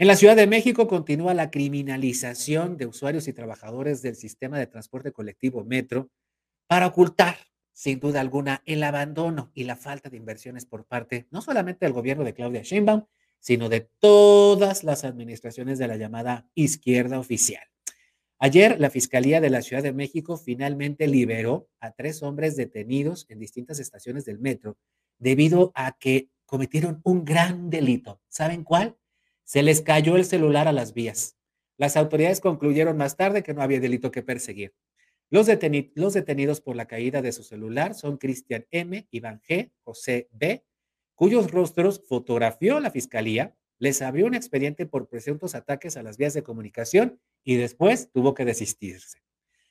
En la Ciudad de México continúa la criminalización de usuarios y trabajadores del sistema de transporte colectivo Metro para ocultar, sin duda alguna, el abandono y la falta de inversiones por parte no solamente del gobierno de Claudia Sheinbaum, sino de todas las administraciones de la llamada izquierda oficial. Ayer, la Fiscalía de la Ciudad de México finalmente liberó a tres hombres detenidos en distintas estaciones del metro debido a que cometieron un gran delito. ¿Saben cuál? Se les cayó el celular a las vías. Las autoridades concluyeron más tarde que no había delito que perseguir. Los, detenidos por la caída de su celular son Cristian M., Iván G., José B., cuyos rostros fotografió la fiscalía, les abrió un expediente por presuntos ataques a las vías de comunicación y después tuvo que desistirse.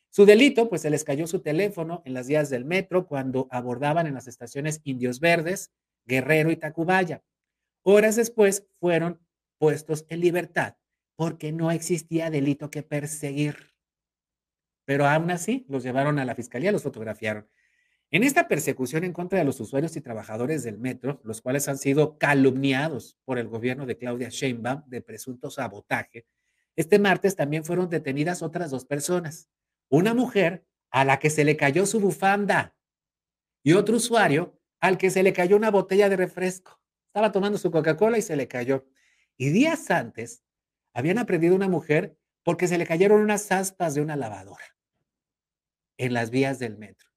Su delito, pues se les cayó su teléfono en las vías del metro cuando abordaban en las estaciones Indios Verdes, Guerrero y Tacubaya. Horas después fueron puestos en libertad porque no existía delito que perseguir. Pero aún así los llevaron a la fiscalía, los fotografiaron. En esta persecución en contra de los usuarios y trabajadores del metro, los cuales han sido calumniados por el gobierno de Claudia Sheinbaum de presunto sabotaje, este martes también fueron detenidas otras dos personas. Una mujer a la que se le cayó su bufanda y otro usuario al que se le cayó una botella de refresco. Estaba tomando su Coca-Cola y se le cayó. Y días antes habían aprendido una mujer porque se le cayeron unas aspas de una lavadora en las vías del metro.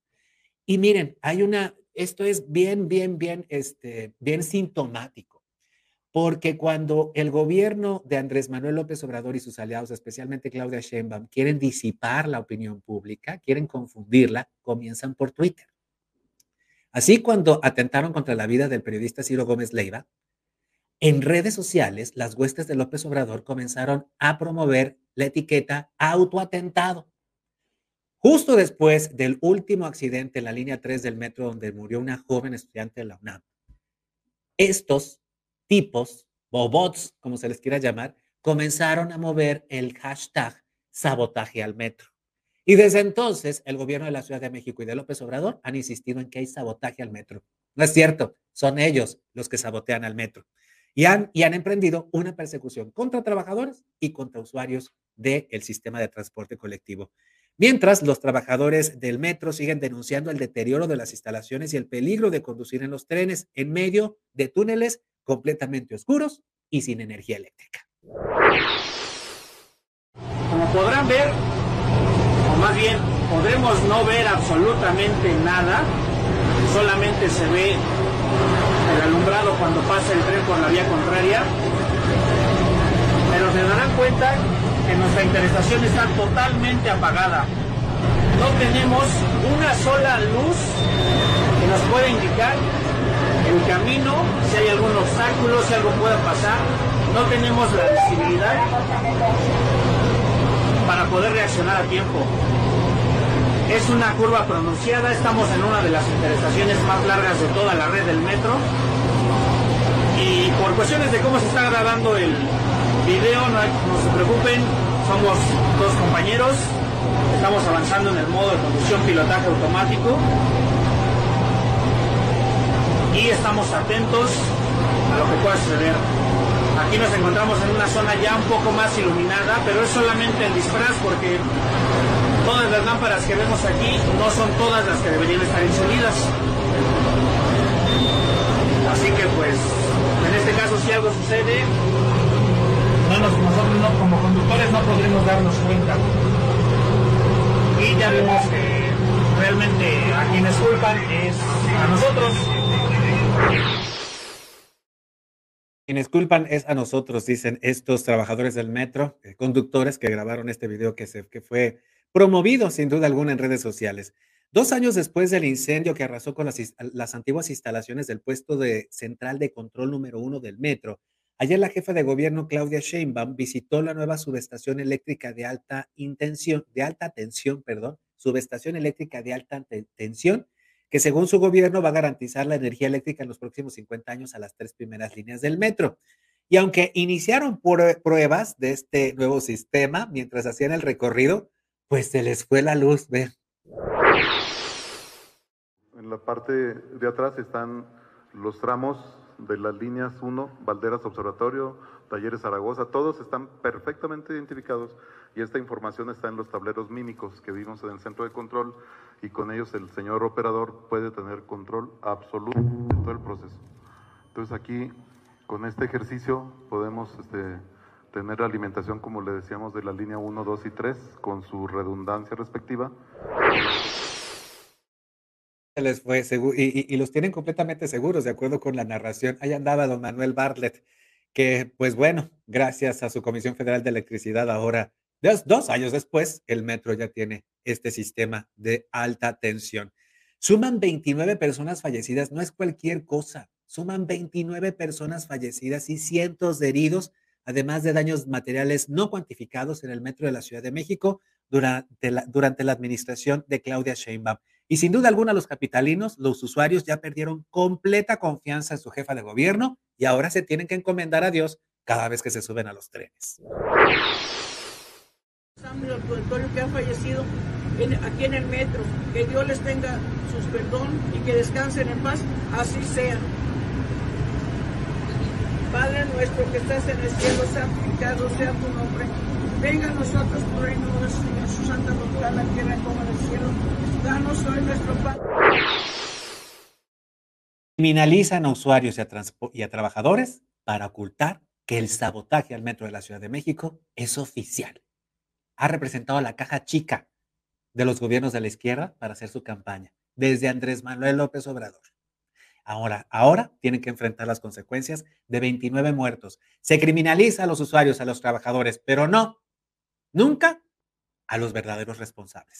Y miren, hay una, esto es bien, bien, bien, este, bien sintomático, porque cuando el gobierno de Andrés Manuel López Obrador y sus aliados, especialmente Claudia Sheinbaum, quieren disipar la opinión pública, quieren confundirla, comienzan por Twitter. Así cuando atentaron contra la vida del periodista Ciro Gómez Leiva, en redes sociales, las huestes de López Obrador comenzaron a promover la etiqueta autoatentado. Justo después del último accidente en la línea 3 del metro donde murió una joven estudiante de la UNAM, estos tipos, bobots, como se les quiera llamar, comenzaron a mover el hashtag sabotaje al metro. Y desde entonces, el gobierno de la Ciudad de México y de López Obrador han insistido en que hay sabotaje al metro. No es cierto, son ellos los que sabotean al metro y han, y han emprendido una persecución contra trabajadores y contra usuarios del sistema de transporte colectivo. Mientras los trabajadores del metro siguen denunciando el deterioro de las instalaciones y el peligro de conducir en los trenes en medio de túneles completamente oscuros y sin energía eléctrica. Como podrán ver, o más bien podremos no ver absolutamente nada, solamente se ve el alumbrado cuando pasa el tren por la vía contraria, pero se darán cuenta que nuestra interesación está totalmente apagada. No tenemos una sola luz que nos pueda indicar el camino, si hay algún obstáculo, si algo pueda pasar. No tenemos la visibilidad para poder reaccionar a tiempo. Es una curva pronunciada, estamos en una de las interesaciones más largas de toda la red del metro. Y por cuestiones de cómo se está grabando el video, no, se preocupen, somos dos compañeros, estamos avanzando en el modo de conducción pilotaje automático y estamos atentos a lo que pueda suceder. Aquí nos encontramos en una zona ya un poco más iluminada, pero es solamente el disfraz porque todas las lámparas que vemos aquí no son todas las que deberían estar encendidas. Así que pues, en este caso si algo sucede, nosotros como conductores no podremos darnos cuenta. Y ya vemos que realmente a quienes culpan es a nosotros. Quienes culpan es a nosotros, dicen estos trabajadores del metro, eh, conductores que grabaron este video que, se, que fue promovido sin duda alguna en redes sociales. Dos años después del incendio que arrasó con las, antiguas instalaciones del puesto de central de control número uno del metro, ayer la jefa de gobierno Claudia Sheinbaum visitó la nueva subestación eléctrica de alta intención, de alta tensión, perdón, subestación eléctrica de alta tensión, que según su gobierno va a garantizar la energía eléctrica en los próximos 50 años a las tres primeras líneas del metro. Y aunque iniciaron pruebas de este nuevo sistema mientras hacían el recorrido, pues se les fue la luz, ve. En la parte de atrás están los tramos de las líneas 1, Valderas Observatorio, Talleres Zaragoza, todos están perfectamente identificados y esta información está en los tableros mímicos que vimos en el centro de control y con ellos el señor operador puede tener control absoluto de todo el proceso. Entonces aquí, con este ejercicio, podemos este, tener alimentación, como le decíamos, de la línea 1, 2 y 3, con su redundancia respectiva. Les fue y, y, los tienen completamente seguros, de acuerdo con la narración. Ahí andaba don Manuel Bartlett, que pues bueno, gracias a su Comisión Federal de Electricidad, ahora, dos, dos años después, el metro ya tiene este sistema de alta tensión. Suman 29 personas fallecidas, no es cualquier cosa, suman 29 personas fallecidas y cientos de heridos además de daños materiales no cuantificados en el metro de la Ciudad de México durante la, durante la administración de Claudia Sheinbaum. Y sin duda alguna los capitalinos, los usuarios ya perdieron completa confianza en su jefa de gobierno y ahora se tienen que encomendar a Dios cada vez que se suben a los trenes. que ha fallecido aquí en el metro, que Dios les tenga sus perdón y que descansen en paz, así sea. Nuestro que estás en el cielo, santificado sea tu nombre. Venga a nosotros tu reino, Señor, su santa voluntad, la tierra como en el cielo. Danos hoy nuestro pan. Criminalizan a usuarios y a, y a trabajadores para ocultar que el sabotaje al metro de la Ciudad de México es oficial. Ha representado la caja chica de los gobiernos de la izquierda para hacer su campaña, desde Andrés Manuel López Obrador. Ahora, ahora tienen que enfrentar las consecuencias de 29 muertos. Se criminaliza a los usuarios, a los trabajadores, pero no, nunca a los verdaderos responsables.